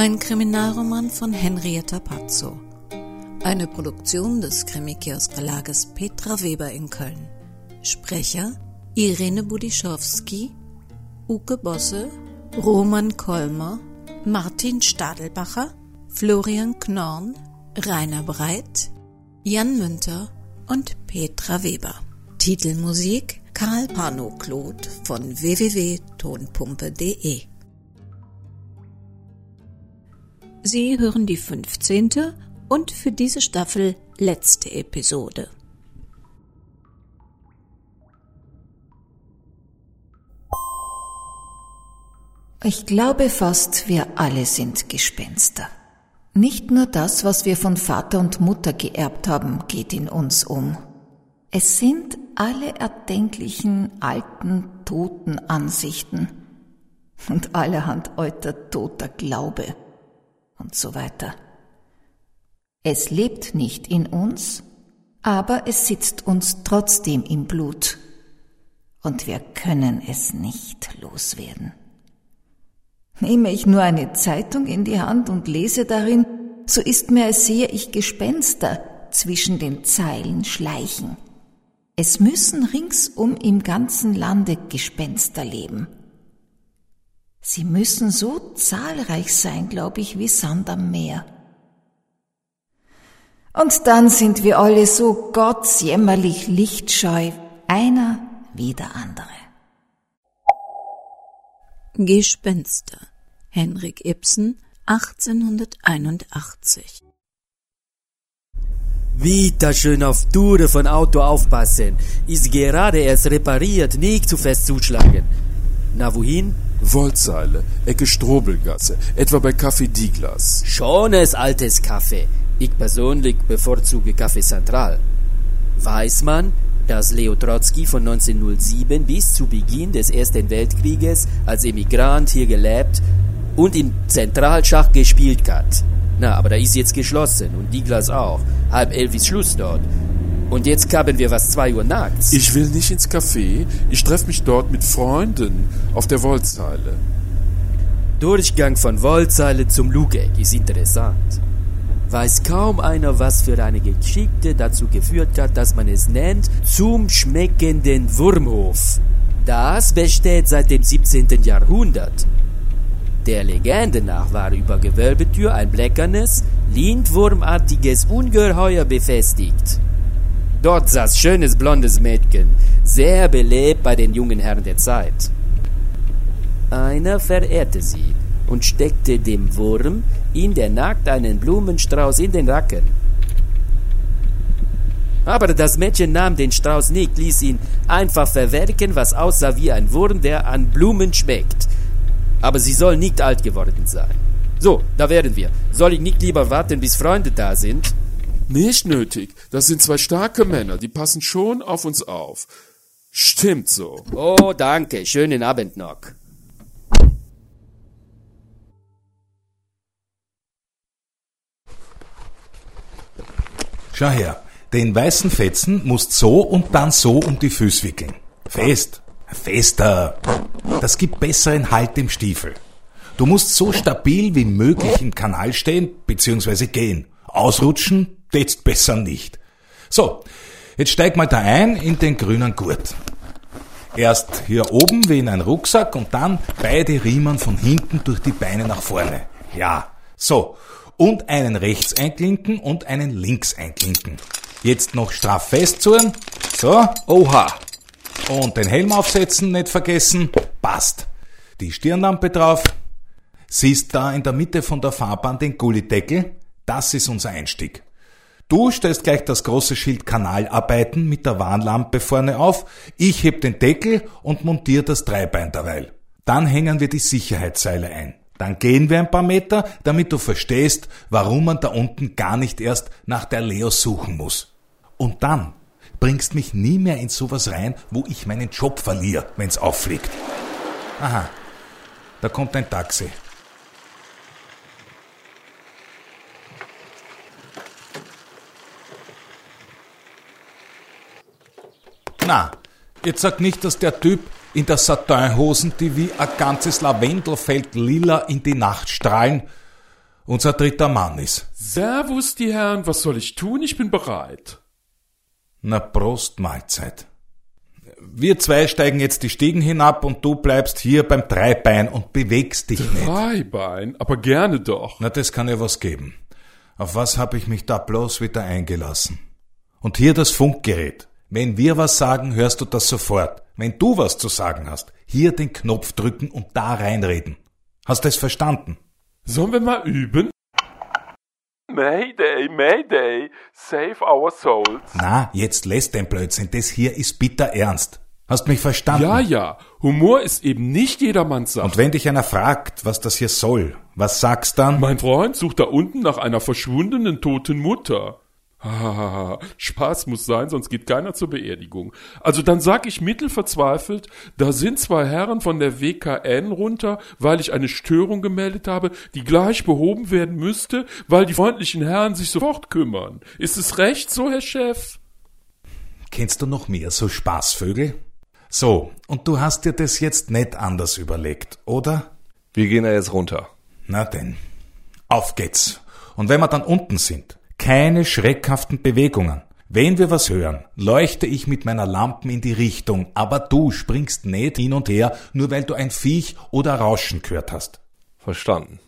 Ein Kriminalroman von Henrietta Pazzo. Eine Produktion des Krimikiosk-Verlages Petra Weber in Köln. Sprecher Irene Budischowski, Uke Bosse, Roman Kolmer, Martin Stadelbacher, Florian Knorn, Rainer Breit, Jan Münter und Petra Weber. Titelmusik Karl Pano-Claude von www.tonpumpe.de Sie hören die 15. und für diese Staffel letzte Episode. Ich glaube fast, wir alle sind Gespenster. Nicht nur das, was wir von Vater und Mutter geerbt haben, geht in uns um. Es sind alle erdenklichen alten, toten Ansichten und allerhand alter, toter Glaube und so weiter. Es lebt nicht in uns, aber es sitzt uns trotzdem im Blut und wir können es nicht loswerden. Nehme ich nur eine Zeitung in die Hand und lese darin, so ist mir, als sehe ich Gespenster zwischen den Zeilen schleichen. Es müssen ringsum im ganzen Lande Gespenster leben. Sie müssen so zahlreich sein, glaube ich, wie Sand am Meer. Und dann sind wir alle so gottsjämmerlich lichtscheu, einer wie der andere. Gespenster Henrik Ibsen 1881 Wieder schön auf Touren von Auto aufpassen. Ist gerade erst repariert, nicht zu fest zuschlagen. Na wohin? Wollzeile, Ecke Strobelgasse, etwa bei Café Diglas. Schones altes Kaffee. Ich persönlich bevorzuge Kaffee Central. Weiß man, dass Leo Trotsky von 1907 bis zu Beginn des Ersten Weltkrieges als Emigrant hier gelebt und im Zentralschach gespielt hat. Na, aber da ist jetzt geschlossen und Diglas auch. Halb elf ist Schluss dort. Und jetzt haben wir was zwei Uhr nachts. Ich will nicht ins Café. Ich treffe mich dort mit Freunden auf der Wollzeile. Durchgang von Wollzeile zum Lugeck ist interessant. Weiß kaum einer, was für eine Geschichte dazu geführt hat, dass man es nennt zum schmeckenden Wurmhof. Das besteht seit dem 17. Jahrhundert. Der Legende nach war über Gewölbetür ein bleckernes, lindwurmartiges Ungeheuer befestigt. Dort saß schönes blondes Mädchen, sehr belebt bei den jungen Herren der Zeit. Einer verehrte sie und steckte dem Wurm in der Nacht einen Blumenstrauß in den Racken. Aber das Mädchen nahm den Strauß nicht, ließ ihn einfach verwerken, was aussah wie ein Wurm, der an Blumen schmeckt. Aber sie soll nicht alt geworden sein. So, da wären wir. Soll ich nicht lieber warten, bis Freunde da sind? Nicht nötig. Das sind zwei starke Männer, die passen schon auf uns auf. Stimmt so. Oh, danke. Schönen Abend noch. Schau her, den weißen Fetzen musst so und dann so um die Füße wickeln. Fest. Fester. Das gibt besseren Halt im Stiefel. Du musst so stabil wie möglich im Kanal stehen bzw. gehen. Ausrutschen jetzt besser nicht. So, jetzt steig mal da ein in den grünen Gurt. Erst hier oben wie in ein Rucksack und dann beide Riemen von hinten durch die Beine nach vorne. Ja, so. Und einen rechts einklinken und einen links einklinken. Jetzt noch straff festzurren. So. Oha. Und den Helm aufsetzen, nicht vergessen. Passt. Die Stirnlampe drauf. Siehst da in der Mitte von der Fahrbahn den Gullideckel? Das ist unser Einstieg. Du stellst gleich das große Schild Kanalarbeiten mit der Warnlampe vorne auf, ich heb den Deckel und montiere das Dreibein derweil. Dann hängen wir die Sicherheitsseile ein. Dann gehen wir ein paar Meter, damit du verstehst, warum man da unten gar nicht erst nach der Leo suchen muss. Und dann bringst mich nie mehr in sowas rein, wo ich meinen Job verliere, wenn's auffliegt. Aha, da kommt ein Taxi. Na, jetzt sag nicht, dass der Typ in der Satinhosen, die wie ein ganzes Lavendelfeld lila in die Nacht strahlen, unser dritter Mann ist. Servus, die Herren, was soll ich tun? Ich bin bereit. Na Prost, Mahlzeit. Wir zwei steigen jetzt die Stiegen hinab und du bleibst hier beim Dreibein und bewegst dich nicht. Dreibein, aber gerne doch. Na, das kann ja was geben. Auf was hab ich mich da bloß wieder eingelassen? Und hier das Funkgerät. Wenn wir was sagen, hörst du das sofort. Wenn du was zu sagen hast, hier den Knopf drücken und da reinreden. Hast du es verstanden? Sollen wir mal üben? Mayday, Mayday, save our souls. Na, jetzt lässt den Blödsinn. Das hier ist bitter ernst. Hast mich verstanden? Ja, ja, Humor ist eben nicht jedermanns Sache. Und wenn dich einer fragt, was das hier soll, was sagst dann? Mein Freund sucht da unten nach einer verschwundenen toten Mutter. Hahaha, Spaß muss sein, sonst geht keiner zur Beerdigung. Also dann sag ich mittelverzweifelt, da sind zwei Herren von der WKN runter, weil ich eine Störung gemeldet habe, die gleich behoben werden müsste, weil die freundlichen Herren sich sofort kümmern. Ist es recht so, Herr Chef? Kennst du noch mehr so Spaßvögel? So, und du hast dir das jetzt nicht anders überlegt, oder? Wir gehen da jetzt runter. Na denn, auf geht's. Und wenn wir dann unten sind, keine schreckhaften Bewegungen. Wenn wir was hören, leuchte ich mit meiner Lampen in die Richtung, aber du springst nicht hin und her, nur weil du ein Viech oder Rauschen gehört hast. Verstanden.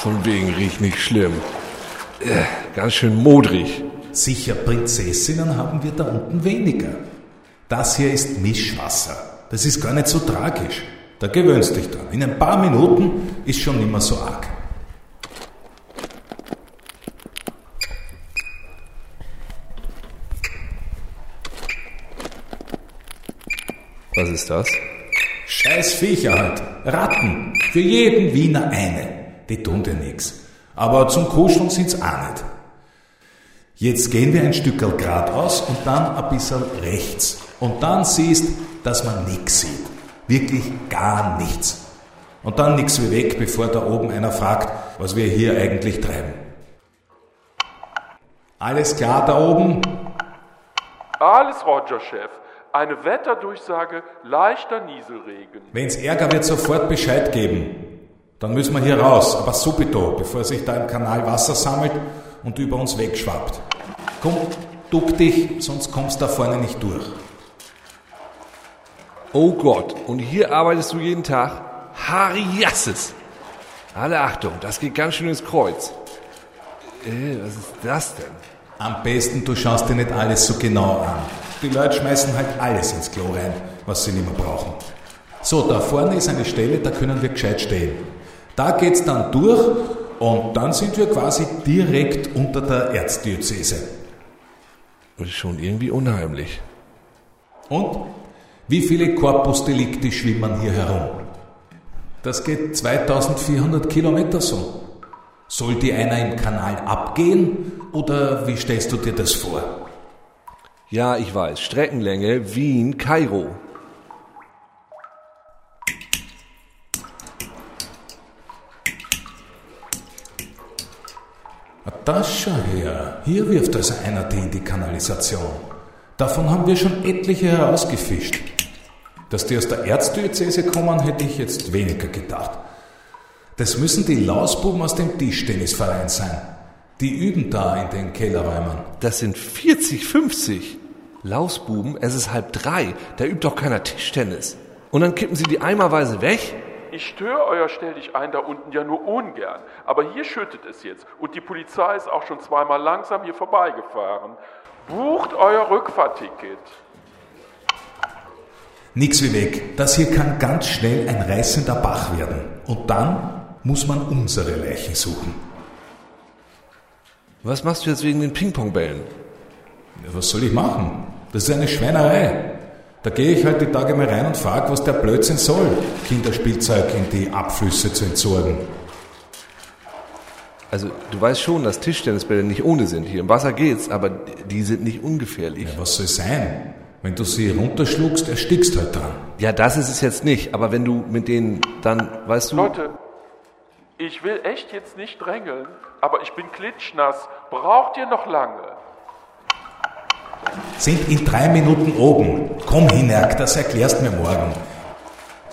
Von wegen riecht nicht schlimm. Äh, ganz schön modrig. Sicher, Prinzessinnen haben wir da unten weniger. Das hier ist Mischwasser. Das ist gar nicht so tragisch. Da gewöhnst dich dran. In ein paar Minuten ist schon nimmer so arg. Was ist das? Scheiß Viecher halt. Ratten. Für jeden Wiener eine. Die tun dir nix. Aber zum Kuscheln sind's auch nicht. Jetzt gehen wir ein Stück geradeaus und dann ein bisschen rechts. Und dann siehst, dass man nix sieht. Wirklich gar nichts. Und dann nix wie weg, bevor da oben einer fragt, was wir hier eigentlich treiben. Alles klar da oben? Alles Roger, Chef. Eine Wetterdurchsage, leichter Nieselregen. Wenn's Ärger wird, sofort Bescheid geben. Dann müssen wir hier raus, aber subito, bevor sich da im Kanal Wasser sammelt und über uns wegschwappt. Komm, duck dich, sonst kommst da vorne nicht durch. Oh Gott, und hier arbeitest du jeden Tag? Harriasses! Alle Achtung, das geht ganz schön ins Kreuz. Äh, was ist das denn? Am besten, du schaust dir nicht alles so genau an. Die Leute schmeißen halt alles ins Klo rein, was sie nicht mehr brauchen. So, da vorne ist eine Stelle, da können wir gescheit stehen. Da geht's dann durch und dann sind wir quasi direkt unter der Erzdiözese. Das ist schon irgendwie unheimlich. Und wie viele Corpus Delicti schwimmen hier herum? Das geht 2400 Kilometer so. Soll die einer im Kanal abgehen oder wie stellst du dir das vor? Ja, ich weiß. Streckenlänge Wien, Das schau her. Hier wirft also einer die in die Kanalisation. Davon haben wir schon etliche herausgefischt. Dass die aus der Erzdiözese kommen, hätte ich jetzt weniger gedacht. Das müssen die Lausbuben aus dem Tischtennisverein sein. Die üben da in den Kellerräumen. Das sind 40, 50. Lausbuben, es ist halb drei. Da übt doch keiner Tischtennis. Und dann kippen sie die eimerweise weg? Ich störe euer Stell dich ein da unten ja nur ungern. Aber hier schüttet es jetzt und die Polizei ist auch schon zweimal langsam hier vorbeigefahren. Bucht euer Rückfahrticket. Nix wie weg. Das hier kann ganz schnell ein reißender Bach werden. Und dann muss man unsere Leichen suchen. Was machst du jetzt wegen den Ping-Pong-Bällen? Was soll ich machen? Das ist eine Schweinerei. Da gehe ich halt die Tage mal rein und frage, was der Blödsinn soll, Kinderspielzeug in die Abflüsse zu entsorgen. Also, du weißt schon, dass Tischtennisbälle nicht ohne sind. Hier im Wasser geht's, aber die sind nicht ungefährlich. Ja, was soll sein? Wenn du sie runterschluckst, erstickst halt dran. Ja, das ist es jetzt nicht, aber wenn du mit denen dann, weißt du. Leute, ich will echt jetzt nicht drängeln, aber ich bin klitschnass. Braucht ihr noch lange? Sind in drei Minuten oben. Komm, Hinerk, das erklärst mir morgen.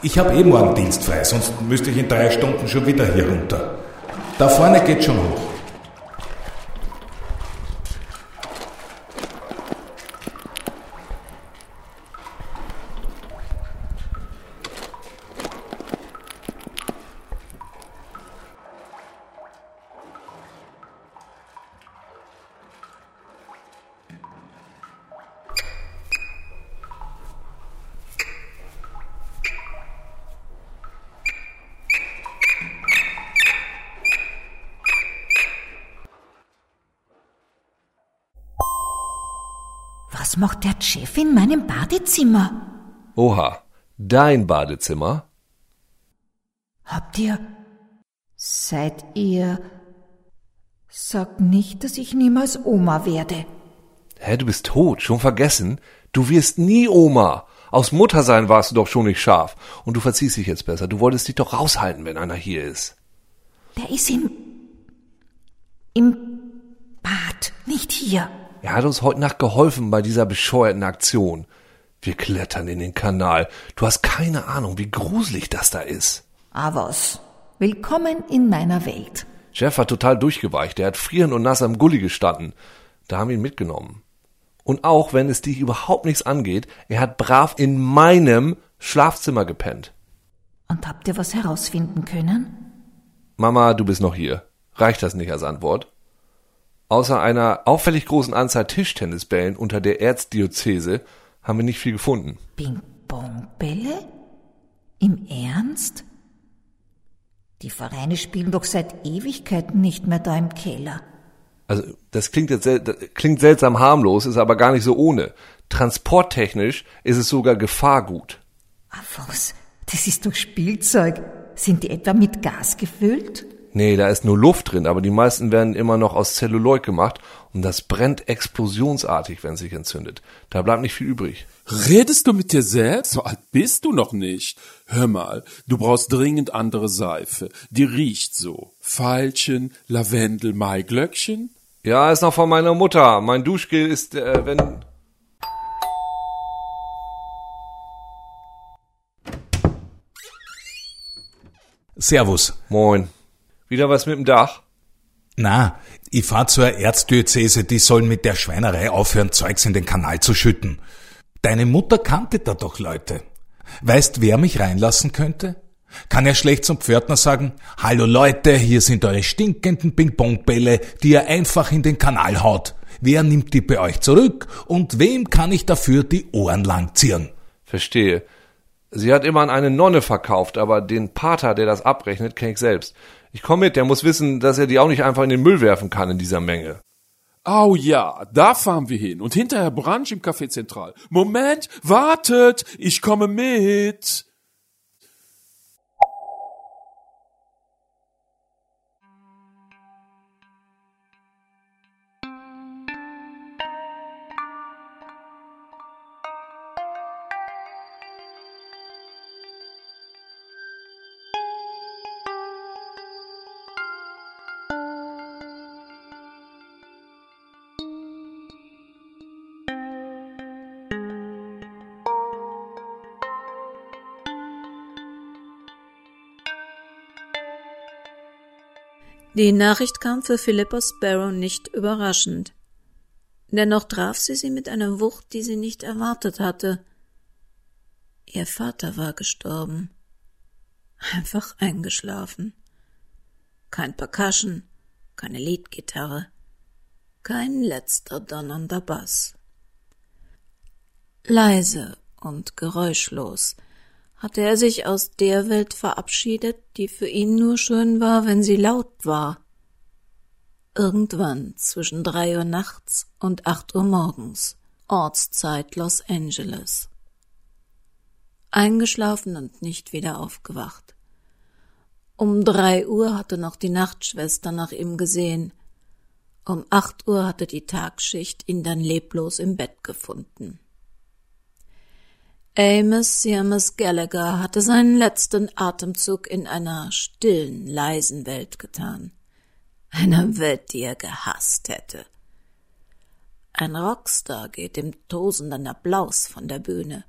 Ich habe eh morgen dienstfrei, sonst müsste ich in drei Stunden schon wieder hier runter. Da vorne geht schon hoch. Was macht der Chef in meinem Badezimmer? Oha, dein Badezimmer? Habt ihr. Seid ihr. Sag nicht, dass ich niemals Oma werde. Hä, du bist tot, schon vergessen? Du wirst nie Oma. Aus Muttersein warst du doch schon nicht scharf. Und du verziehst dich jetzt besser. Du wolltest dich doch raushalten, wenn einer hier ist. Der ist im. im Bad, nicht hier. Er hat uns heute Nacht geholfen bei dieser bescheuerten Aktion. Wir klettern in den Kanal. Du hast keine Ahnung, wie gruselig das da ist. Was. Willkommen in meiner Welt. Jeff war total durchgeweicht. Er hat frierend und nass am Gully gestanden. Da haben wir ihn mitgenommen. Und auch wenn es dich überhaupt nichts angeht, er hat brav in meinem Schlafzimmer gepennt. Und habt ihr was herausfinden können? Mama, du bist noch hier. Reicht das nicht als Antwort? Außer einer auffällig großen Anzahl Tischtennisbällen unter der Erzdiözese haben wir nicht viel gefunden. Ping-Pong-Bälle? Im Ernst? Die Vereine spielen doch seit Ewigkeiten nicht mehr da im Keller. Also das klingt jetzt sel das klingt seltsam harmlos, ist aber gar nicht so ohne. Transporttechnisch ist es sogar Gefahrgut. Ah was? Das ist doch Spielzeug. Sind die etwa mit Gas gefüllt? Nee, da ist nur Luft drin, aber die meisten werden immer noch aus Zelluloid gemacht und das brennt explosionsartig, wenn es sich entzündet. Da bleibt nicht viel übrig. Redest du mit dir selbst? So alt bist du noch nicht. Hör mal, du brauchst dringend andere Seife. Die riecht so. Veilchen, Lavendel, Maiglöckchen? Ja, ist noch von meiner Mutter. Mein Duschgel ist, äh, wenn... Servus. Moin. Wieder was mit dem Dach? Na, ich fahr zur Erzdiözese, die sollen mit der Schweinerei aufhören, Zeugs in den Kanal zu schütten. Deine Mutter kannte da doch Leute. Weißt, wer mich reinlassen könnte? Kann er schlecht zum Pförtner sagen, Hallo Leute, hier sind eure stinkenden Ping-Pong-Bälle, die ihr einfach in den Kanal haut. Wer nimmt die bei euch zurück und wem kann ich dafür die Ohren langziehen? Verstehe. Sie hat immer an eine Nonne verkauft, aber den Pater, der das abrechnet, kenne ich selbst. Ich komme mit, der muss wissen, dass er die auch nicht einfach in den Müll werfen kann in dieser Menge. Oh ja, da fahren wir hin. Und hinterher Brunch im Café Zentral. Moment, wartet, ich komme mit. Die Nachricht kam für Philippa Sparrow nicht überraschend. Dennoch traf sie sie mit einer Wucht, die sie nicht erwartet hatte. Ihr Vater war gestorben. einfach eingeschlafen. Kein Percussion, keine Leadgitarre, kein letzter donnernder Bass. Leise und geräuschlos hatte er sich aus der Welt verabschiedet, die für ihn nur schön war, wenn sie laut war. Irgendwann zwischen drei Uhr nachts und acht Uhr morgens, Ortszeit Los Angeles. Eingeschlafen und nicht wieder aufgewacht. Um drei Uhr hatte noch die Nachtschwester nach ihm gesehen. Um acht Uhr hatte die Tagschicht ihn dann leblos im Bett gefunden. Amos Seamus Gallagher hatte seinen letzten Atemzug in einer stillen, leisen Welt getan. Einer Welt, die er gehasst hätte. Ein Rockstar geht im tosenden Applaus von der Bühne,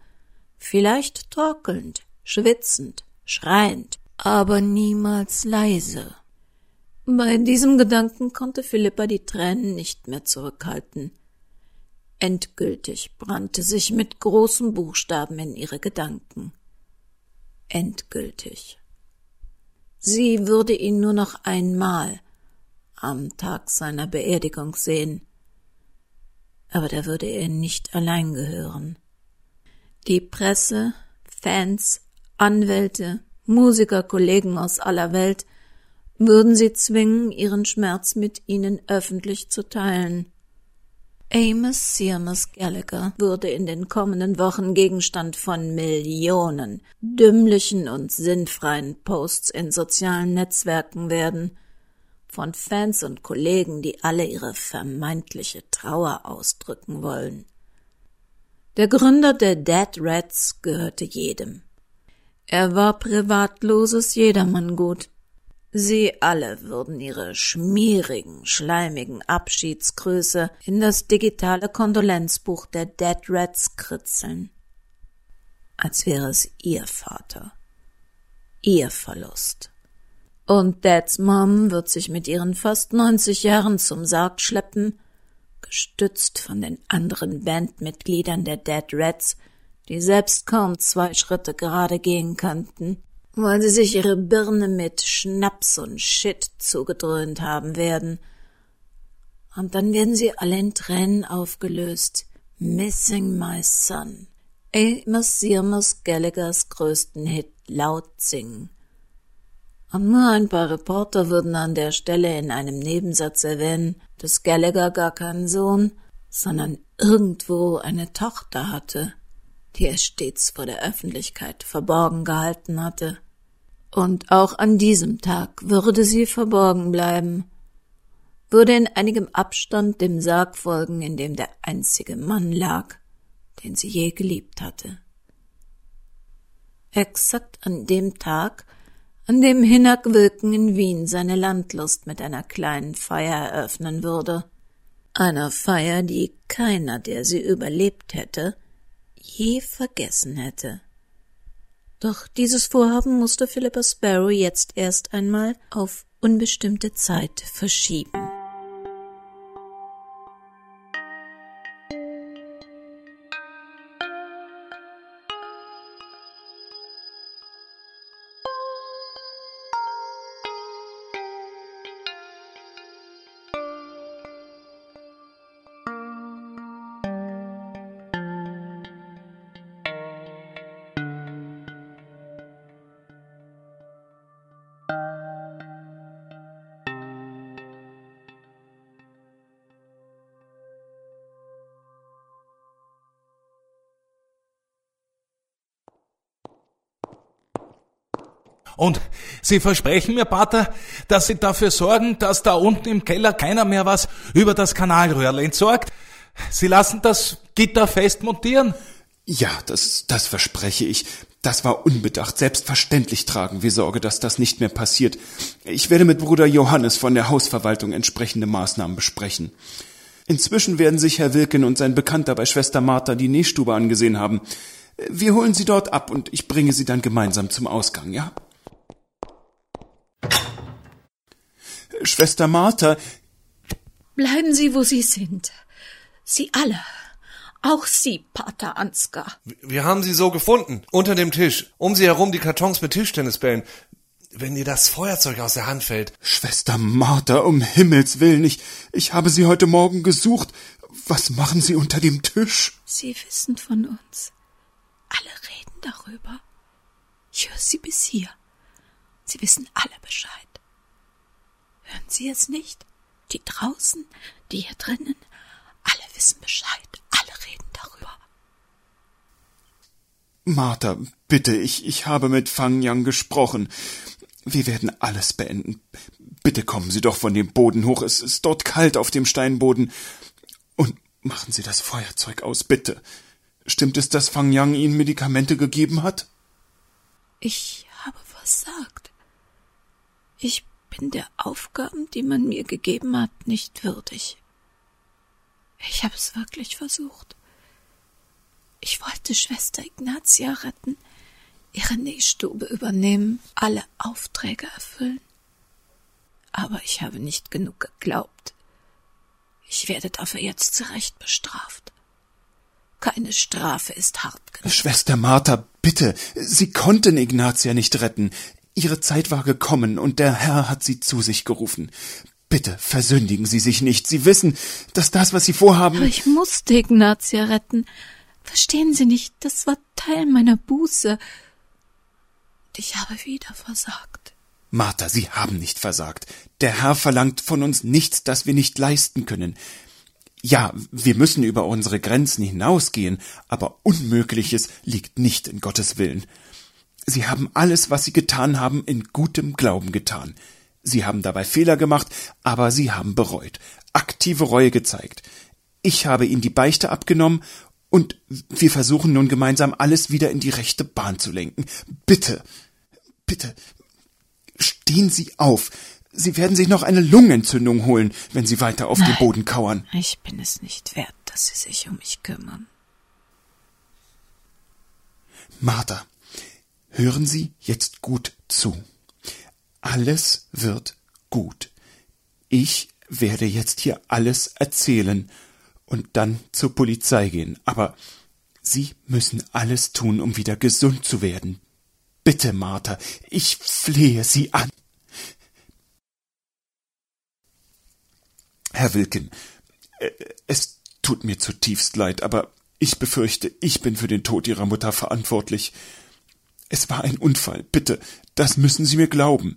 vielleicht torkelnd, schwitzend, schreiend, aber niemals leise. Bei diesem Gedanken konnte Philippa die Tränen nicht mehr zurückhalten. Endgültig brannte sich mit großen Buchstaben in ihre Gedanken. Endgültig. Sie würde ihn nur noch einmal am Tag seiner Beerdigung sehen. Aber da würde er nicht allein gehören. Die Presse, Fans, Anwälte, Musiker, Kollegen aus aller Welt würden sie zwingen, ihren Schmerz mit ihnen öffentlich zu teilen. Amos Seamus Gallagher würde in den kommenden Wochen Gegenstand von Millionen dümmlichen und sinnfreien Posts in sozialen Netzwerken werden, von Fans und Kollegen, die alle ihre vermeintliche Trauer ausdrücken wollen. Der Gründer der Dead Rats gehörte jedem. Er war privatloses Jedermanngut. Sie alle würden ihre schmierigen, schleimigen Abschiedsgrüße in das digitale Kondolenzbuch der Dead Rats kritzeln. Als wäre es ihr Vater. Ihr Verlust. Und Dads Mom wird sich mit ihren fast neunzig Jahren zum Sarg schleppen, gestützt von den anderen Bandmitgliedern der Dead Rats, die selbst kaum zwei Schritte gerade gehen könnten, weil sie sich ihre Birne mit Schnaps und Shit zugedröhnt haben werden. Und dann werden sie alle in Tränen aufgelöst. Missing My Son. Amos Sirmus Gallaghers größten Hit laut singen. Und nur ein paar Reporter würden an der Stelle in einem Nebensatz erwähnen, dass Gallagher gar keinen Sohn, sondern irgendwo eine Tochter hatte die er stets vor der Öffentlichkeit verborgen gehalten hatte. Und auch an diesem Tag würde sie verborgen bleiben, würde in einigem Abstand dem Sarg folgen, in dem der einzige Mann lag, den sie je geliebt hatte. Exakt an dem Tag, an dem Hinak Wilken in Wien seine Landlust mit einer kleinen Feier eröffnen würde, einer Feier, die keiner, der sie überlebt hätte, je vergessen hätte. Doch dieses Vorhaben musste Philippa Sparrow jetzt erst einmal auf unbestimmte Zeit verschieben. Sie versprechen mir, Pater, dass Sie dafür sorgen, dass da unten im Keller keiner mehr was über das Kanalröhrl entsorgt. Sie lassen das Gitter fest montieren? Ja, das, das verspreche ich. Das war unbedacht. Selbstverständlich tragen wir Sorge, dass das nicht mehr passiert. Ich werde mit Bruder Johannes von der Hausverwaltung entsprechende Maßnahmen besprechen. Inzwischen werden sich Herr Wilken und sein Bekannter bei Schwester Martha die Nähstube angesehen haben. Wir holen sie dort ab und ich bringe sie dann gemeinsam zum Ausgang, ja? Schwester Martha. Bleiben Sie, wo Sie sind. Sie alle. Auch Sie, Pater Ansgar. Wir haben sie so gefunden. Unter dem Tisch. Um sie herum die Kartons mit Tischtennisbällen. Wenn dir das Feuerzeug aus der Hand fällt. Schwester Martha, um Himmels willen, ich, ich habe Sie heute Morgen gesucht. Was machen Sie unter dem Tisch? Sie wissen von uns. Alle reden darüber. Ich höre Sie bis hier. Sie wissen alle Bescheid. Hören Sie es nicht? Die draußen, die hier drinnen, alle wissen Bescheid. Alle reden darüber. Martha, bitte, ich, ich habe mit Fang Yang gesprochen. Wir werden alles beenden. Bitte kommen Sie doch von dem Boden hoch. Es ist dort kalt auf dem Steinboden. Und machen Sie das Feuerzeug aus, bitte. Stimmt es, dass Fang Yang Ihnen Medikamente gegeben hat? Ich habe versagt. Ich bin der Aufgaben, die man mir gegeben hat, nicht würdig. Ich habe es wirklich versucht. Ich wollte Schwester Ignatia retten, ihre Nähstube übernehmen, alle Aufträge erfüllen. Aber ich habe nicht genug geglaubt. Ich werde dafür jetzt zurecht bestraft. Keine Strafe ist hart genug. Schwester Martha, bitte, Sie konnten Ignatia nicht retten. Ihre Zeit war gekommen und der Herr hat Sie zu sich gerufen. Bitte versündigen Sie sich nicht. Sie wissen, dass das, was Sie vorhaben. Aber ich musste Ignatia retten. Verstehen Sie nicht, das war Teil meiner Buße. Und ich habe wieder versagt. Martha, Sie haben nicht versagt. Der Herr verlangt von uns nichts, das wir nicht leisten können. Ja, wir müssen über unsere Grenzen hinausgehen, aber Unmögliches liegt nicht in Gottes Willen. Sie haben alles, was Sie getan haben, in gutem Glauben getan. Sie haben dabei Fehler gemacht, aber Sie haben bereut, aktive Reue gezeigt. Ich habe Ihnen die Beichte abgenommen und wir versuchen nun gemeinsam alles wieder in die rechte Bahn zu lenken. Bitte, bitte, stehen Sie auf. Sie werden sich noch eine Lungenentzündung holen, wenn Sie weiter auf Nein. dem Boden kauern. Ich bin es nicht wert, dass Sie sich um mich kümmern. Martha, hören Sie jetzt gut zu. Alles wird gut. Ich werde jetzt hier alles erzählen und dann zur Polizei gehen, aber Sie müssen alles tun, um wieder gesund zu werden. Bitte, Martha, ich flehe Sie an. Herr Wilken, äh, es tut mir zutiefst leid, aber ich befürchte, ich bin für den Tod Ihrer Mutter verantwortlich. Es war ein Unfall, bitte, das müssen Sie mir glauben.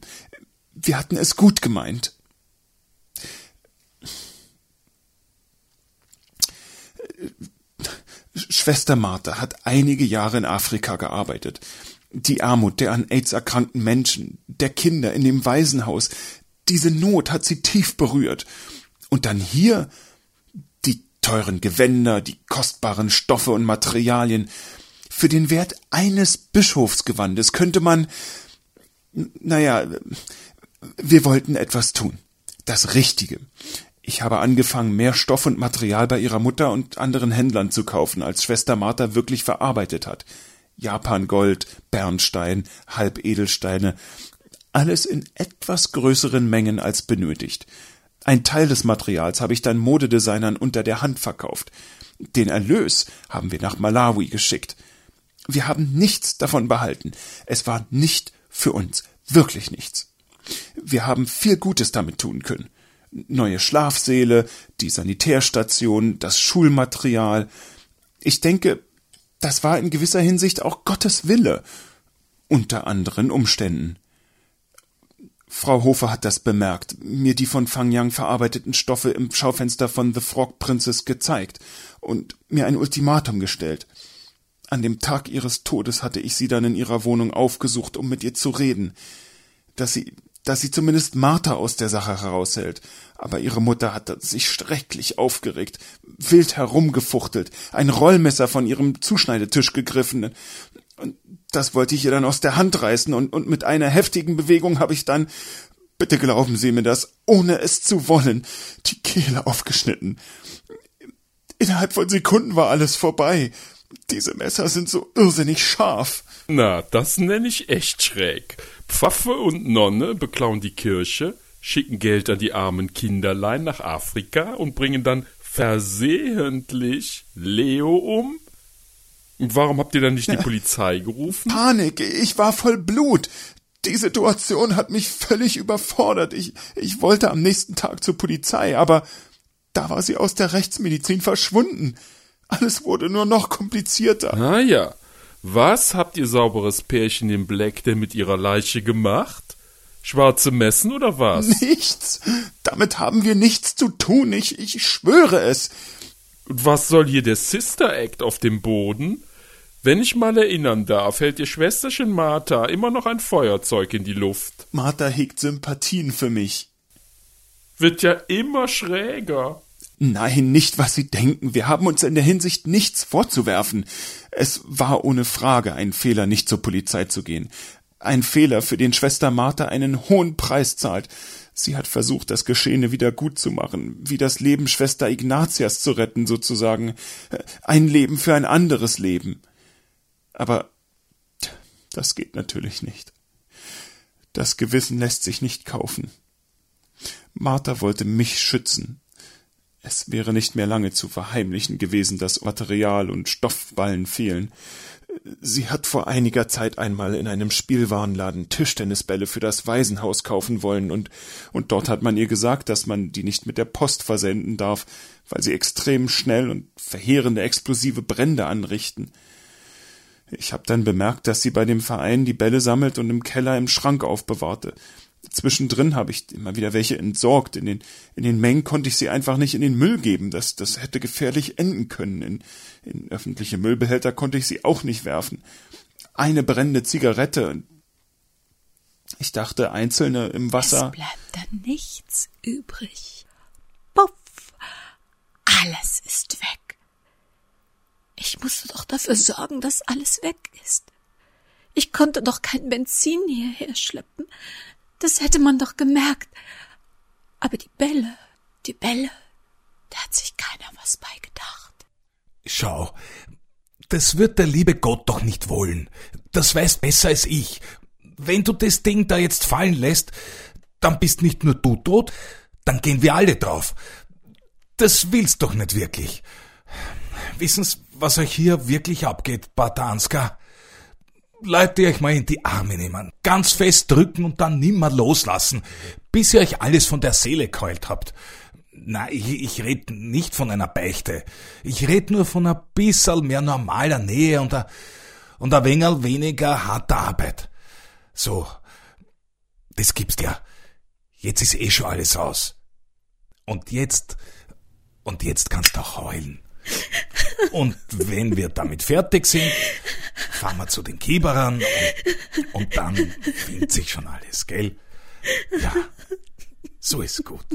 Wir hatten es gut gemeint. Schwester Martha hat einige Jahre in Afrika gearbeitet. Die Armut der an AIDS erkrankten Menschen, der Kinder in dem Waisenhaus, diese Not hat sie tief berührt. Und dann hier die teuren Gewänder, die kostbaren Stoffe und Materialien. Für den Wert eines Bischofsgewandes könnte man, naja, wir wollten etwas tun. Das Richtige. Ich habe angefangen, mehr Stoff und Material bei ihrer Mutter und anderen Händlern zu kaufen, als Schwester Martha wirklich verarbeitet hat. Japangold, Bernstein, Halbedelsteine, alles in etwas größeren Mengen als benötigt. Ein Teil des Materials habe ich dann Modedesignern unter der Hand verkauft. Den Erlös haben wir nach Malawi geschickt. Wir haben nichts davon behalten. Es war nicht für uns, wirklich nichts. Wir haben viel Gutes damit tun können. Neue Schlafsäle, die Sanitärstation, das Schulmaterial. Ich denke, das war in gewisser Hinsicht auch Gottes Wille, unter anderen Umständen. Frau Hofer hat das bemerkt, mir die von Fang Yang verarbeiteten Stoffe im Schaufenster von The Frog Princess gezeigt und mir ein Ultimatum gestellt. An dem Tag ihres Todes hatte ich sie dann in ihrer Wohnung aufgesucht, um mit ihr zu reden. Dass sie, dass sie zumindest Martha aus der Sache heraushält. Aber ihre Mutter hat sich schrecklich aufgeregt, wild herumgefuchtelt, ein Rollmesser von ihrem Zuschneidetisch gegriffen. Und das wollte ich ihr dann aus der Hand reißen und, und mit einer heftigen Bewegung habe ich dann, bitte glauben Sie mir das, ohne es zu wollen, die Kehle aufgeschnitten. Innerhalb von Sekunden war alles vorbei. Diese Messer sind so irrsinnig scharf. Na, das nenne ich echt schräg. Pfaffe und Nonne beklauen die Kirche, schicken Geld an die armen Kinderlein nach Afrika und bringen dann Versehentlich Leo um? Warum habt ihr dann nicht die Polizei gerufen? Panik, ich war voll Blut. Die Situation hat mich völlig überfordert. Ich, ich wollte am nächsten Tag zur Polizei, aber da war sie aus der Rechtsmedizin verschwunden. Alles wurde nur noch komplizierter. Naja, was habt ihr sauberes Pärchen in Black denn mit ihrer Leiche gemacht? Schwarze Messen oder was? Nichts. Damit haben wir nichts zu tun. Ich, ich schwöre es. Und was soll hier der Sister Act auf dem Boden? Wenn ich mal erinnern darf, hält ihr Schwesterchen Martha immer noch ein Feuerzeug in die Luft. Martha hegt Sympathien für mich. Wird ja immer schräger. Nein, nicht was Sie denken. Wir haben uns in der Hinsicht nichts vorzuwerfen. Es war ohne Frage ein Fehler, nicht zur Polizei zu gehen. Ein Fehler, für den Schwester Martha einen hohen Preis zahlt. Sie hat versucht, das Geschehene wieder gut zu machen, wie das Leben Schwester Ignatias zu retten, sozusagen. Ein Leben für ein anderes Leben. Aber das geht natürlich nicht. Das Gewissen lässt sich nicht kaufen. Martha wollte mich schützen. Es wäre nicht mehr lange zu verheimlichen gewesen, dass Material und Stoffballen fehlen. Sie hat vor einiger Zeit einmal in einem Spielwarenladen Tischtennisbälle für das Waisenhaus kaufen wollen und, und dort hat man ihr gesagt, dass man die nicht mit der Post versenden darf, weil sie extrem schnell und verheerende explosive Brände anrichten. Ich habe dann bemerkt, dass sie bei dem Verein die Bälle sammelt und im Keller im Schrank aufbewahrte. Zwischendrin habe ich immer wieder welche entsorgt. In den, in den Mengen konnte ich sie einfach nicht in den Müll geben. Das, das hätte gefährlich enden können. In, in öffentliche Müllbehälter konnte ich sie auch nicht werfen. Eine brennende Zigarette. Ich dachte, einzelne im Wasser. Es bleibt dann nichts übrig. Puff. Alles ist weg. Ich musste doch dafür sorgen, dass alles weg ist. Ich konnte doch kein Benzin hierher schleppen. Das hätte man doch gemerkt. Aber die Bälle, die Bälle, da hat sich keiner was beigedacht. Schau, das wird der liebe Gott doch nicht wollen. Das weißt besser als ich. Wenn du das Ding da jetzt fallen lässt, dann bist nicht nur du tot, dann gehen wir alle drauf. Das willst doch nicht wirklich. Wissen's, was euch hier wirklich abgeht, Batanska? Leute euch mal in die Arme nehmen, ganz fest drücken und dann nimmer loslassen, bis ihr euch alles von der Seele keult habt. Na, ich, ich red nicht von einer Beichte. Ich red nur von ein bisschen mehr normaler Nähe und a, und ein wenig weniger harter Arbeit. So, das gibst ja. Jetzt ist eh schon alles aus. Und jetzt, und jetzt kannst du auch heulen. Und wenn wir damit fertig sind, fahren wir zu den Kieberern und, und dann findet sich schon alles, gell? Ja, so ist gut.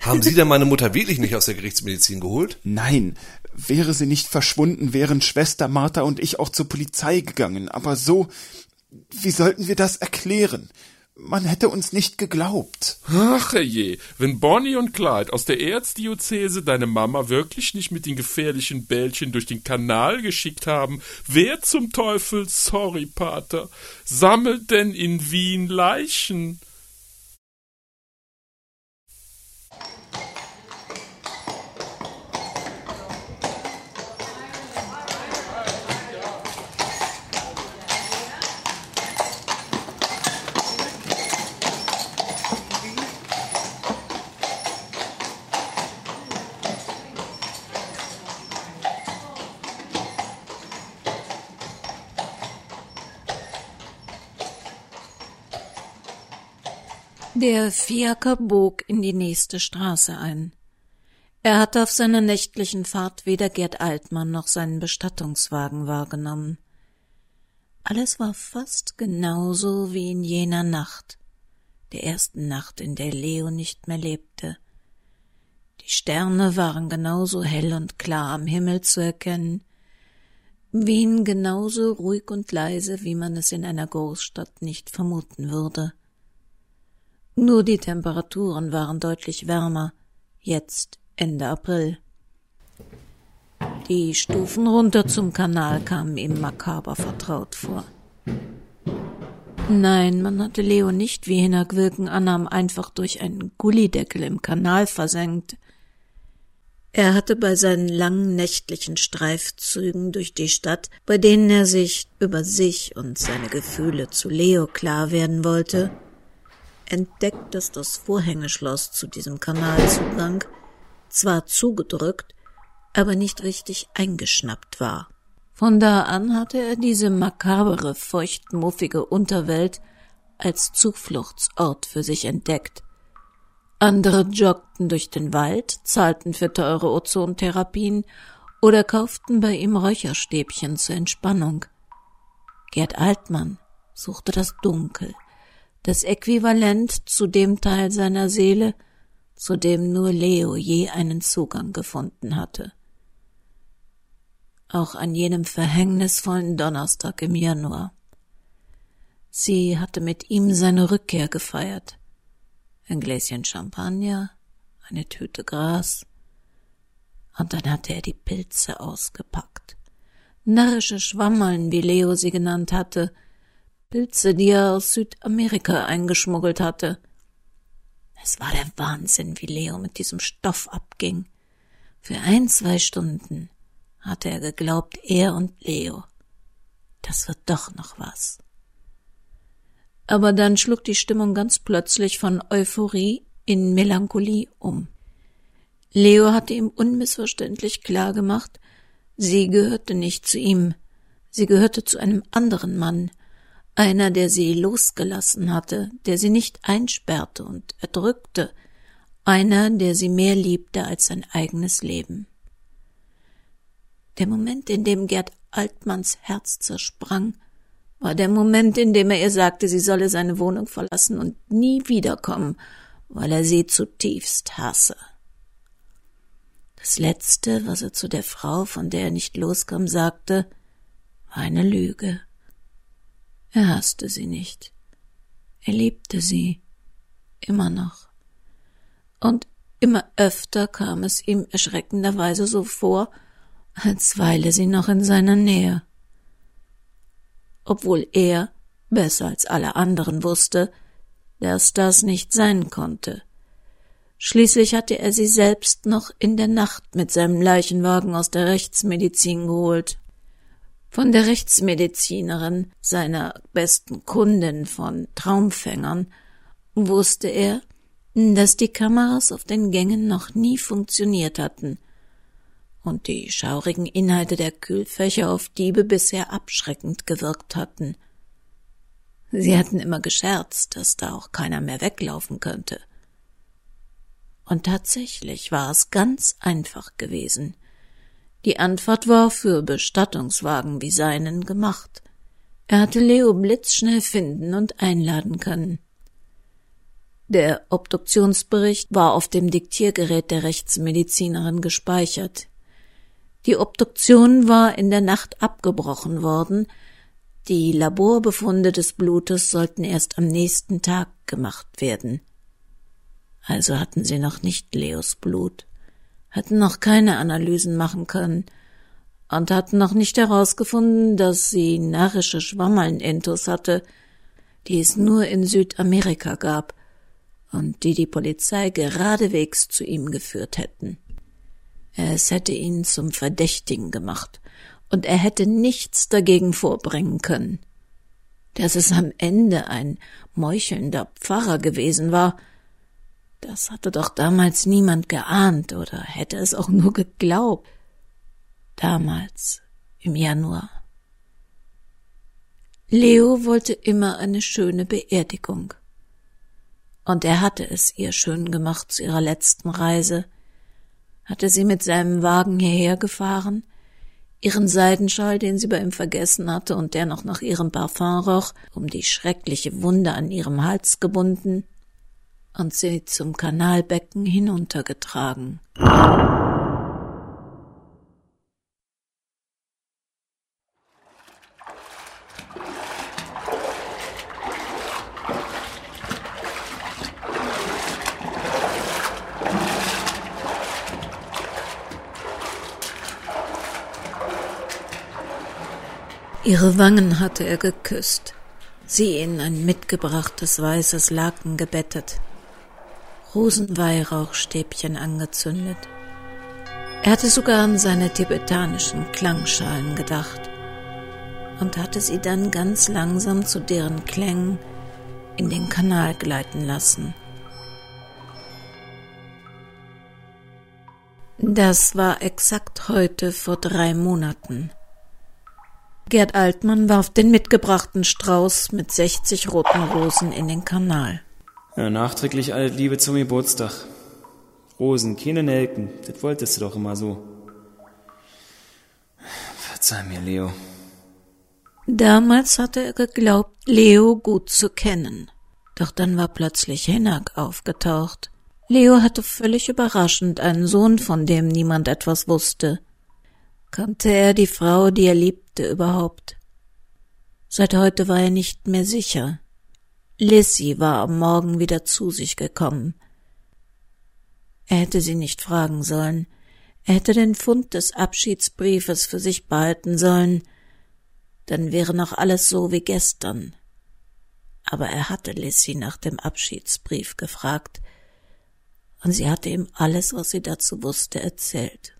Haben Sie denn meine Mutter wirklich nicht aus der Gerichtsmedizin geholt? Nein, wäre sie nicht verschwunden, wären Schwester Martha und ich auch zur Polizei gegangen. Aber so, wie sollten wir das erklären? Man hätte uns nicht geglaubt. Ach je, wenn Bonnie und Clyde aus der Erzdiözese deine Mama wirklich nicht mit den gefährlichen Bällchen durch den Kanal geschickt haben, wer zum Teufel, sorry, Pater, sammelt denn in Wien Leichen? Der Fiaker bog in die nächste Straße ein. Er hatte auf seiner nächtlichen Fahrt weder Gerd Altmann noch seinen Bestattungswagen wahrgenommen. Alles war fast genauso wie in jener Nacht, der ersten Nacht, in der Leo nicht mehr lebte. Die Sterne waren genauso hell und klar am Himmel zu erkennen, Wien genauso ruhig und leise, wie man es in einer Großstadt nicht vermuten würde. Nur die Temperaturen waren deutlich wärmer, jetzt Ende April. Die Stufen runter zum Kanal kamen ihm makaber vertraut vor. Nein, man hatte Leo nicht, wie Hinak Wilken annahm, einfach durch einen Gullideckel im Kanal versenkt. Er hatte bei seinen langen nächtlichen Streifzügen durch die Stadt, bei denen er sich über sich und seine Gefühle zu Leo klar werden wollte, entdeckt, dass das Vorhängeschloss zu diesem Kanalzugang zwar zugedrückt, aber nicht richtig eingeschnappt war. Von da an hatte er diese makabere, feuchtmuffige Unterwelt als Zufluchtsort für sich entdeckt. Andere joggten durch den Wald, zahlten für teure Ozontherapien oder kauften bei ihm Räucherstäbchen zur Entspannung. Gerd Altmann suchte das Dunkel, das Äquivalent zu dem Teil seiner Seele, zu dem nur Leo je einen Zugang gefunden hatte. Auch an jenem verhängnisvollen Donnerstag im Januar. Sie hatte mit ihm seine Rückkehr gefeiert. Ein Gläschen Champagner, eine Tüte Gras, und dann hatte er die Pilze ausgepackt. Narrische Schwammeln, wie Leo sie genannt hatte, Pilze, die er aus Südamerika eingeschmuggelt hatte. Es war der Wahnsinn, wie Leo mit diesem Stoff abging. Für ein, zwei Stunden hatte er geglaubt, er und Leo. Das wird doch noch was. Aber dann schlug die Stimmung ganz plötzlich von Euphorie in Melancholie um. Leo hatte ihm unmissverständlich klar gemacht, sie gehörte nicht zu ihm, sie gehörte zu einem anderen Mann, einer, der sie losgelassen hatte, der sie nicht einsperrte und erdrückte, einer, der sie mehr liebte als sein eigenes Leben. Der Moment, in dem Gerd Altmanns Herz zersprang, war der Moment, in dem er ihr sagte, sie solle seine Wohnung verlassen und nie wiederkommen, weil er sie zutiefst hasse. Das Letzte, was er zu der Frau, von der er nicht loskam, sagte, war eine Lüge. Er hasste sie nicht. Er liebte sie. Immer noch. Und immer öfter kam es ihm erschreckenderweise so vor, als weile sie noch in seiner Nähe. Obwohl er, besser als alle anderen wusste, dass das nicht sein konnte. Schließlich hatte er sie selbst noch in der Nacht mit seinem Leichenwagen aus der Rechtsmedizin geholt. Von der Rechtsmedizinerin, seiner besten Kundin von Traumfängern, wusste er, dass die Kameras auf den Gängen noch nie funktioniert hatten und die schaurigen Inhalte der Kühlfächer auf Diebe bisher abschreckend gewirkt hatten. Sie hatten immer gescherzt, dass da auch keiner mehr weglaufen könnte. Und tatsächlich war es ganz einfach gewesen. Die Antwort war für Bestattungswagen wie seinen gemacht. Er hatte Leo blitzschnell finden und einladen können. Der Obduktionsbericht war auf dem Diktiergerät der Rechtsmedizinerin gespeichert. Die Obduktion war in der Nacht abgebrochen worden, die Laborbefunde des Blutes sollten erst am nächsten Tag gemacht werden. Also hatten sie noch nicht Leos Blut hatten noch keine Analysen machen können und hatten noch nicht herausgefunden, dass sie narrische Schwammeln-Intus hatte, die es nur in Südamerika gab und die die Polizei geradewegs zu ihm geführt hätten. Es hätte ihn zum Verdächtigen gemacht, und er hätte nichts dagegen vorbringen können. Dass es am Ende ein meuchelnder Pfarrer gewesen war, das hatte doch damals niemand geahnt oder hätte es auch nur geglaubt. Damals, im Januar. Leo wollte immer eine schöne Beerdigung. Und er hatte es ihr schön gemacht zu ihrer letzten Reise, hatte sie mit seinem Wagen hierher gefahren, ihren Seidenschal, den sie bei ihm vergessen hatte und der noch nach ihrem Parfum roch, um die schreckliche Wunde an ihrem Hals gebunden, und sie zum Kanalbecken hinuntergetragen. Ihre Wangen hatte er geküsst, sie in ein mitgebrachtes weißes Laken gebettet, Rosenweihrauchstäbchen angezündet. Er hatte sogar an seine tibetanischen Klangschalen gedacht und hatte sie dann ganz langsam zu deren Klängen in den Kanal gleiten lassen. Das war exakt heute vor drei Monaten. Gerd Altmann warf den mitgebrachten Strauß mit 60 roten Rosen in den Kanal. Ja, nachträglich alle Liebe zum Geburtstag. Rosen, keine Nelken, das wolltest du doch immer so. Verzeih mir, Leo. Damals hatte er geglaubt, Leo gut zu kennen. Doch dann war plötzlich Hinak aufgetaucht. Leo hatte völlig überraschend einen Sohn, von dem niemand etwas wusste. Kannte er die Frau, die er liebte, überhaupt? Seit heute war er nicht mehr sicher. Lissy war am Morgen wieder zu sich gekommen. Er hätte sie nicht fragen sollen. Er hätte den Fund des Abschiedsbriefes für sich behalten sollen. Dann wäre noch alles so wie gestern. Aber er hatte Lissy nach dem Abschiedsbrief gefragt, und sie hatte ihm alles, was sie dazu wusste, erzählt.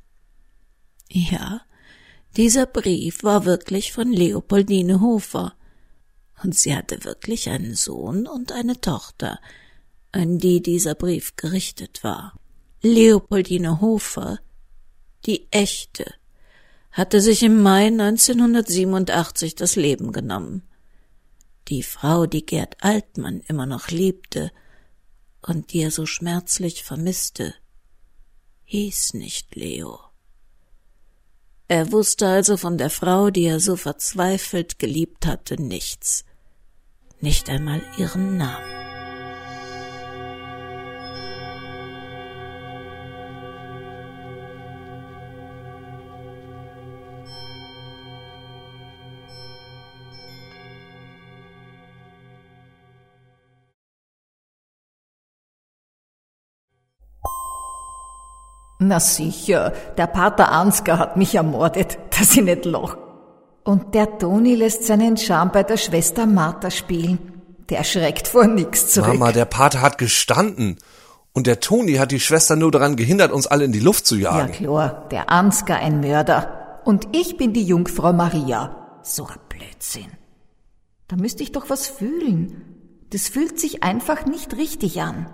Ja, dieser Brief war wirklich von Leopoldine Hofer, und sie hatte wirklich einen Sohn und eine Tochter, an die dieser Brief gerichtet war. Leopoldine Hofer, die echte, hatte sich im Mai 1987 das Leben genommen. Die Frau, die Gerd Altmann immer noch liebte und die er so schmerzlich vermisste, hieß nicht Leo. Er wusste also von der Frau, die er so verzweifelt geliebt hatte, nichts, nicht einmal ihren Namen. Na sicher, der Pater Ansgar hat mich ermordet, dass ich nicht lach. Und der Toni lässt seinen Charme bei der Schwester Martha spielen. Der schreckt vor nix zurück. Mama, der Pater hat gestanden. Und der Toni hat die Schwester nur daran gehindert, uns alle in die Luft zu ja jagen. klar, der Ansgar ein Mörder. Und ich bin die Jungfrau Maria. So ein Blödsinn. Da müsste ich doch was fühlen. Das fühlt sich einfach nicht richtig an.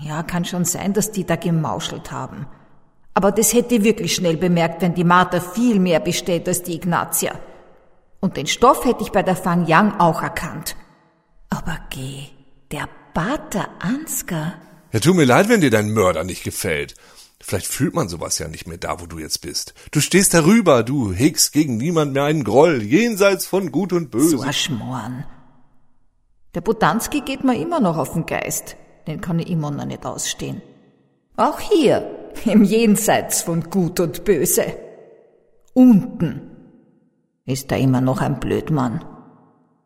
Ja, kann schon sein, dass die da gemauschelt haben. Aber das hätte ich wirklich schnell bemerkt, wenn die Martha viel mehr besteht als die Ignatia. Und den Stoff hätte ich bei der Fang Yang auch erkannt. Aber geh, der Pater Ansgar. Ja, tut mir leid, wenn dir dein Mörder nicht gefällt. Vielleicht fühlt man sowas ja nicht mehr da, wo du jetzt bist. Du stehst darüber, du hegst gegen niemand mehr einen Groll, jenseits von Gut und Böse. So ein. Der Bodanski geht mir immer noch auf den Geist. Den kann ich immer noch nicht ausstehen. Auch hier, im Jenseits von Gut und Böse. Unten ist er immer noch ein Blödmann.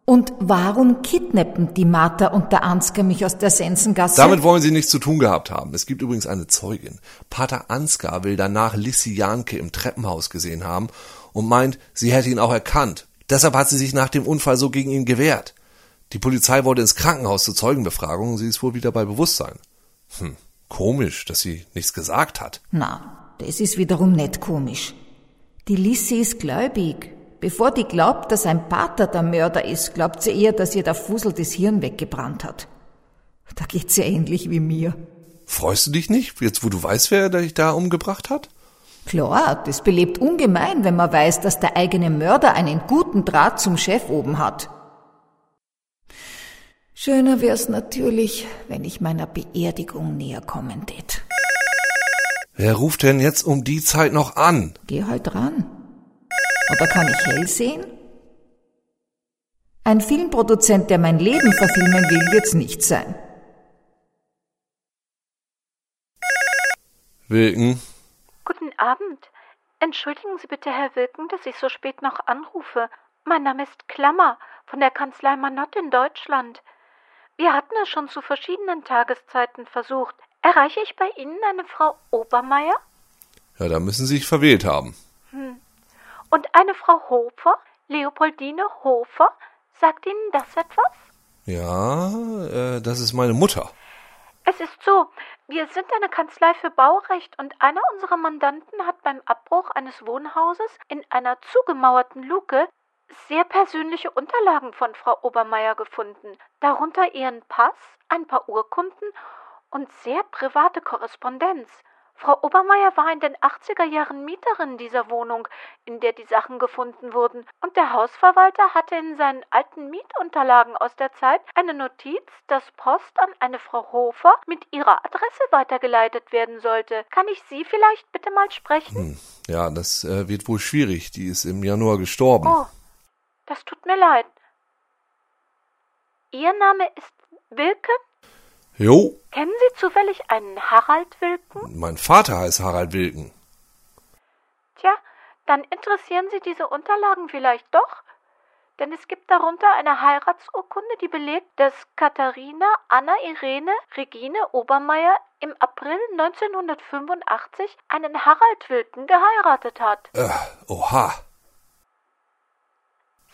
Und warum kidnappen die Martha und der Ansgar mich aus der Sensengasse? Damit wollen sie nichts zu tun gehabt haben. Es gibt übrigens eine Zeugin. Pater Ansgar will danach Lissy Janke im Treppenhaus gesehen haben und meint, sie hätte ihn auch erkannt. Deshalb hat sie sich nach dem Unfall so gegen ihn gewehrt. Die Polizei wollte ins Krankenhaus zur Zeugenbefragung, sie ist wohl wieder bei Bewusstsein. Hm, komisch, dass sie nichts gesagt hat. Na, das ist wiederum nicht komisch. Die Lissy ist gläubig. Bevor die glaubt, dass ein Pater der Mörder ist, glaubt sie eher, dass ihr der Fusel das Hirn weggebrannt hat. Da geht's ja ähnlich wie mir. Freust du dich nicht, jetzt wo du weißt, wer dich da umgebracht hat? Klar, das belebt ungemein, wenn man weiß, dass der eigene Mörder einen guten Draht zum Chef oben hat. Schöner wär's natürlich, wenn ich meiner Beerdigung näher kommen tät. Wer ruft denn jetzt um die Zeit noch an? Geh halt ran. Oder kann ich hell sehen? Ein Filmproduzent, der mein Leben verfilmen will, wird's nicht sein. Wilken? Guten Abend. Entschuldigen Sie bitte, Herr Wilken, dass ich so spät noch anrufe. Mein Name ist Klammer von der Kanzlei Manott in Deutschland. Wir hatten es schon zu verschiedenen Tageszeiten versucht. Erreiche ich bei Ihnen eine Frau Obermeier? Ja, da müssen Sie sich verwählt haben. Und eine Frau Hofer? Leopoldine Hofer? Sagt Ihnen das etwas? Ja, äh, das ist meine Mutter. Es ist so, wir sind eine Kanzlei für Baurecht und einer unserer Mandanten hat beim Abbruch eines Wohnhauses in einer zugemauerten Luke sehr persönliche Unterlagen von Frau Obermeier gefunden, darunter ihren Pass, ein paar Urkunden und sehr private Korrespondenz. Frau Obermeier war in den 80er Jahren Mieterin dieser Wohnung, in der die Sachen gefunden wurden, und der Hausverwalter hatte in seinen alten Mietunterlagen aus der Zeit eine Notiz, dass Post an eine Frau Hofer mit ihrer Adresse weitergeleitet werden sollte. Kann ich Sie vielleicht bitte mal sprechen? Hm. Ja, das äh, wird wohl schwierig. Die ist im Januar gestorben. Oh, das tut mir leid. Ihr Name ist Wilken? Jo, Kennen Sie zufällig einen Harald Wilken? mein Vater heißt Harald Wilken. Tja, dann interessieren Sie diese Unterlagen vielleicht doch. Denn es gibt darunter eine Heiratsurkunde, die belegt, dass Katharina Anna Irene Regine Obermeier im April 1985 einen Harald Wilken geheiratet hat. Äh, oha.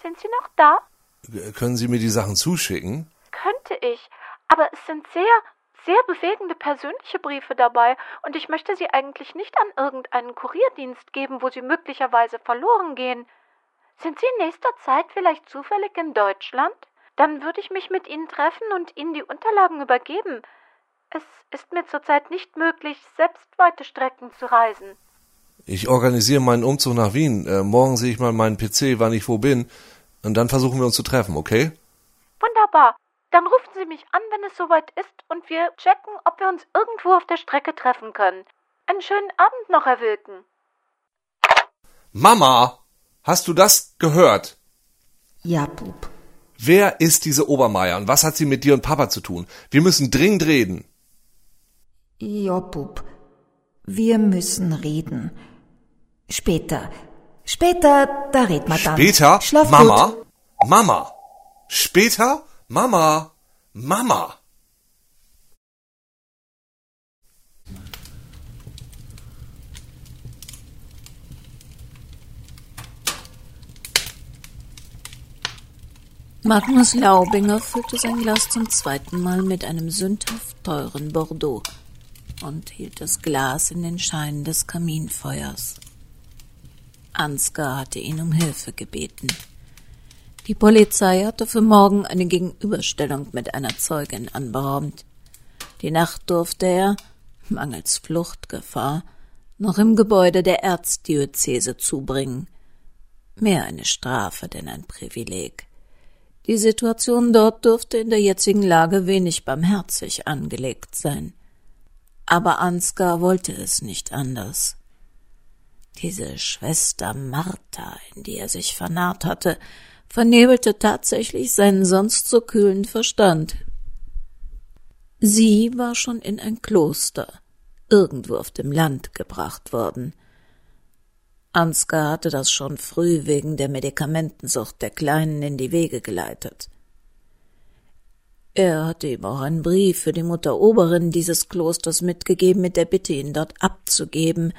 Sind Sie noch da? Äh, Können Sie mir die Sachen zuschicken? Könnte ich. Aber es sind sehr, sehr bewegende persönliche Briefe dabei und ich möchte sie eigentlich nicht an irgendeinen Kurierdienst geben, wo sie möglicherweise verloren gehen. Sind Sie in nächster Zeit vielleicht zufällig in Deutschland? Dann würde ich mich mit Ihnen treffen und Ihnen die Unterlagen übergeben. Es ist mir zurzeit nicht möglich, selbst weite Strecken zu reisen. Ich organisiere meinen Umzug nach Wien. Äh, morgen sehe ich mal meinen PC, wann ich wo bin. Und dann versuchen wir uns zu treffen, okay? Wunderbar. Dann rufen Sie mich an, wenn es soweit ist, und wir checken, ob wir uns irgendwo auf der Strecke treffen können. Einen schönen Abend noch, Herr Wilken. Mama! Hast du das gehört? Ja, Bub. Wer ist diese Obermeier und was hat sie mit dir und Papa zu tun? Wir müssen dringend reden. Ja, Bub. Wir müssen reden. Später. Später, da red man dann. Später? Schlaf Mama? Gut. Mama? Später? Mama? Mama? Magnus Laubinger füllte sein Glas zum zweiten Mal mit einem sündhaft teuren Bordeaux und hielt das Glas in den Schein des Kaminfeuers. Ansgar hatte ihn um Hilfe gebeten. Die Polizei hatte für morgen eine Gegenüberstellung mit einer Zeugin anberaumt. Die Nacht durfte er, mangels Fluchtgefahr, noch im Gebäude der Erzdiözese zubringen. Mehr eine Strafe denn ein Privileg. Die Situation dort dürfte in der jetzigen Lage wenig barmherzig angelegt sein. Aber Ansgar wollte es nicht anders. Diese Schwester Martha, in die er sich vernarrt hatte, vernebelte tatsächlich seinen sonst so kühlen Verstand. Sie war schon in ein Kloster, irgendwo auf dem Land gebracht worden. Ansgar hatte das schon früh wegen der Medikamentensucht der Kleinen in die Wege geleitet. Er hatte ihm auch einen Brief für die Mutter Oberin dieses Klosters mitgegeben mit der Bitte, ihn dort abzugeben,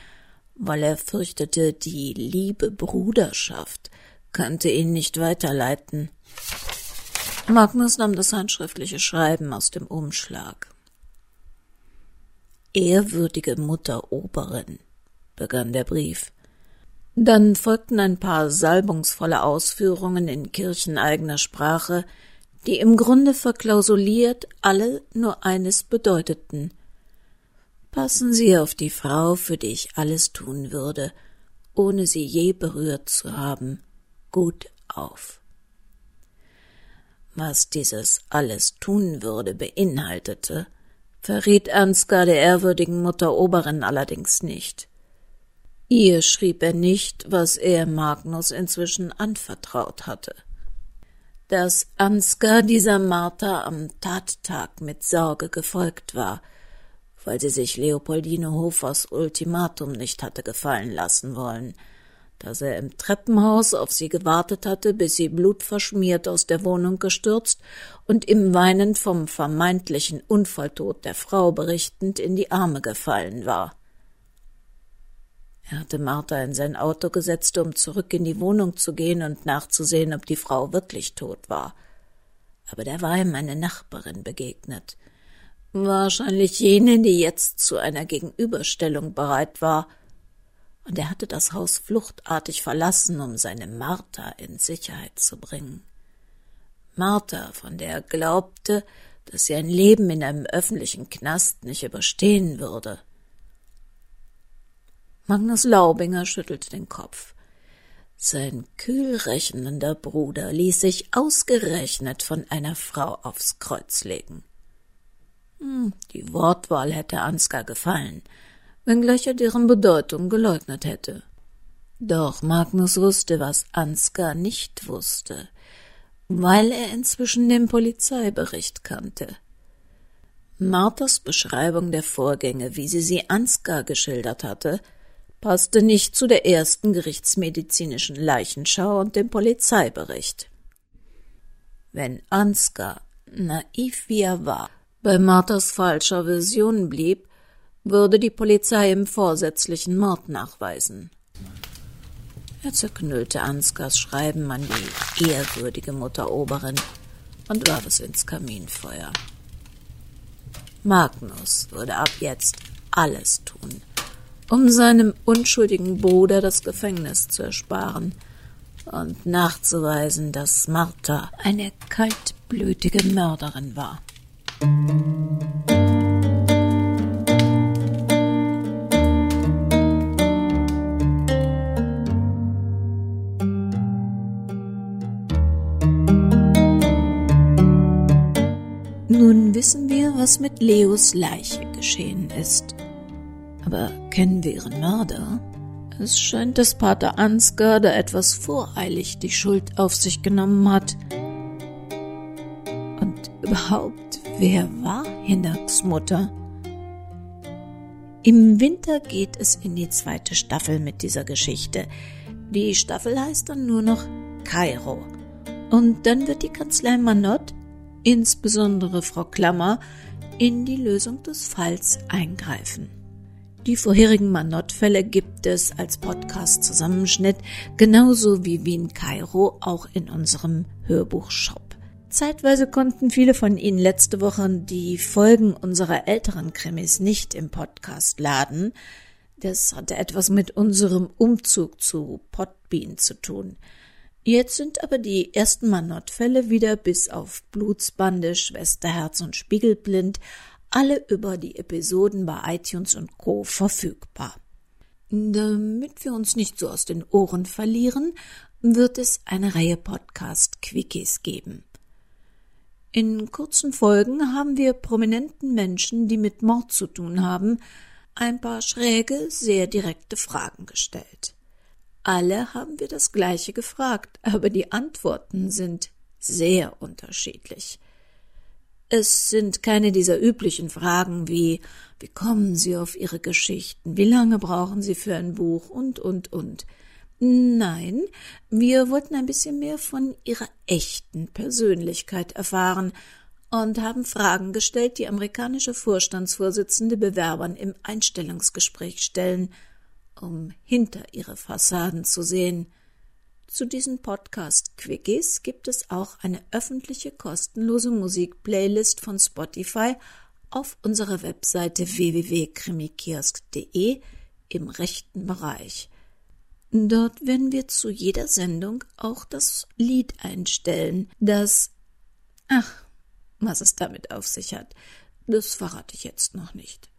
weil er fürchtete, die liebe Bruderschaft könnte ihn nicht weiterleiten. Magnus nahm das handschriftliche Schreiben aus dem Umschlag. Ehrwürdige Mutter Oberin, begann der Brief. Dann folgten ein paar salbungsvolle Ausführungen in kircheneigener Sprache, die im Grunde verklausuliert alle nur eines bedeuteten. Passen Sie auf die Frau, für die ich alles tun würde, ohne sie je berührt zu haben, gut auf. Was dieses alles tun würde beinhaltete, verriet Ansgar der ehrwürdigen Mutter Oberin allerdings nicht. Ihr schrieb er nicht, was er Magnus inzwischen anvertraut hatte. Dass Ansgar dieser Martha am Tattag mit Sorge gefolgt war, weil sie sich Leopoldine Hofers Ultimatum nicht hatte gefallen lassen wollen, dass er im Treppenhaus auf sie gewartet hatte, bis sie blutverschmiert aus der Wohnung gestürzt und ihm weinend vom vermeintlichen Unfalltod der Frau berichtend in die Arme gefallen war. Er hatte Martha in sein Auto gesetzt, um zurück in die Wohnung zu gehen und nachzusehen, ob die Frau wirklich tot war. Aber da war ihm eine Nachbarin begegnet. Wahrscheinlich jene, die jetzt zu einer Gegenüberstellung bereit war. Und er hatte das Haus fluchtartig verlassen, um seine Martha in Sicherheit zu bringen. Martha, von der er glaubte, dass sie ein Leben in einem öffentlichen Knast nicht überstehen würde. Magnus Laubinger schüttelte den Kopf. Sein kühl rechnender Bruder ließ sich ausgerechnet von einer Frau aufs Kreuz legen. Hm, die Wortwahl hätte Ansgar gefallen, wenngleich er deren Bedeutung geleugnet hätte. Doch Magnus wusste, was Ansgar nicht wusste, weil er inzwischen den Polizeibericht kannte. Marthas Beschreibung der Vorgänge, wie sie sie Ansgar geschildert hatte, passte nicht zu der ersten gerichtsmedizinischen Leichenschau und dem Polizeibericht. Wenn Ansgar, naiv wie er war, bei Marthas falscher Version blieb, würde die Polizei im vorsätzlichen Mord nachweisen. Er zerknüllte Ansgars Schreiben an die ehrwürdige Mutter Oberin und warf es ins Kaminfeuer. Magnus würde ab jetzt alles tun, um seinem unschuldigen Bruder das Gefängnis zu ersparen und nachzuweisen, dass Martha eine kaltblütige Mörderin war. Nun wissen wir, was mit Leos Leiche geschehen ist. Aber kennen wir ihren Mörder? Es scheint, dass Pater Ansgar da etwas voreilig die Schuld auf sich genommen hat. Und überhaupt, wer war Hinaks Mutter? Im Winter geht es in die zweite Staffel mit dieser Geschichte. Die Staffel heißt dann nur noch Kairo. Und dann wird die Kanzlei Manott insbesondere Frau Klammer, in die Lösung des Falls eingreifen. Die vorherigen Manott-Fälle gibt es als Podcast-Zusammenschnitt, genauso wie Wien Kairo auch in unserem Hörbuchshop. Zeitweise konnten viele von Ihnen letzte Woche die Folgen unserer älteren Krimis nicht im Podcast laden. Das hatte etwas mit unserem Umzug zu Podbean zu tun. Jetzt sind aber die ersten Manott-Fälle wieder bis auf Blutsbande, Schwesterherz und Spiegelblind alle über die Episoden bei iTunes und Co. verfügbar. Damit wir uns nicht so aus den Ohren verlieren, wird es eine Reihe Podcast-Quickies geben. In kurzen Folgen haben wir prominenten Menschen, die mit Mord zu tun haben, ein paar schräge, sehr direkte Fragen gestellt. Alle haben wir das gleiche gefragt, aber die Antworten sind sehr unterschiedlich. Es sind keine dieser üblichen Fragen wie wie kommen Sie auf Ihre Geschichten, wie lange brauchen Sie für ein Buch und und und. Nein, wir wollten ein bisschen mehr von Ihrer echten Persönlichkeit erfahren und haben Fragen gestellt, die amerikanische Vorstandsvorsitzende Bewerbern im Einstellungsgespräch stellen – um hinter ihre Fassaden zu sehen. Zu diesen Podcast-Quickies gibt es auch eine öffentliche kostenlose Musikplaylist von Spotify auf unserer Webseite www.krimikiosk.de im rechten Bereich. Dort werden wir zu jeder Sendung auch das Lied einstellen, das Ach, was es damit auf sich hat, das verrate ich jetzt noch nicht.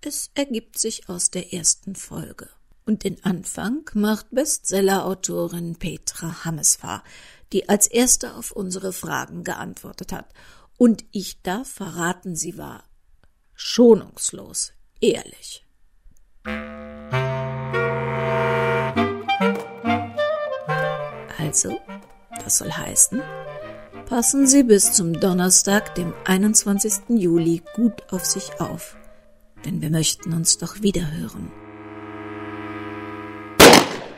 Es ergibt sich aus der ersten Folge. Und den Anfang macht Bestsellerautorin Petra Hammesfahr, die als erste auf unsere Fragen geantwortet hat. Und ich darf verraten, sie war schonungslos ehrlich. Also, das soll heißen, passen Sie bis zum Donnerstag, dem 21. Juli, gut auf sich auf, denn wir möchten uns doch wiederhören.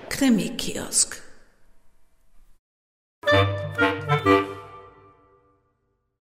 Krimi-Kiosk.